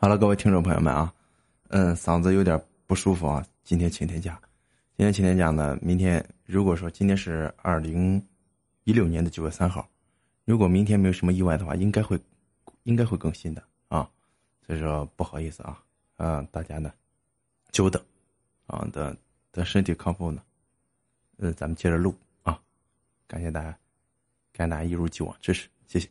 好了，各位听众朋友们啊，嗯，嗓子有点不舒服啊，今天请天假。今天请天假呢，明天如果说今天是二零一六年的九月三号，如果明天没有什么意外的话，应该会应该会更新的啊。所以说不好意思啊，嗯，大家呢久等啊，等等身体康复呢，嗯，咱们接着录啊。感谢大家，感谢大家一如既往支持，谢谢。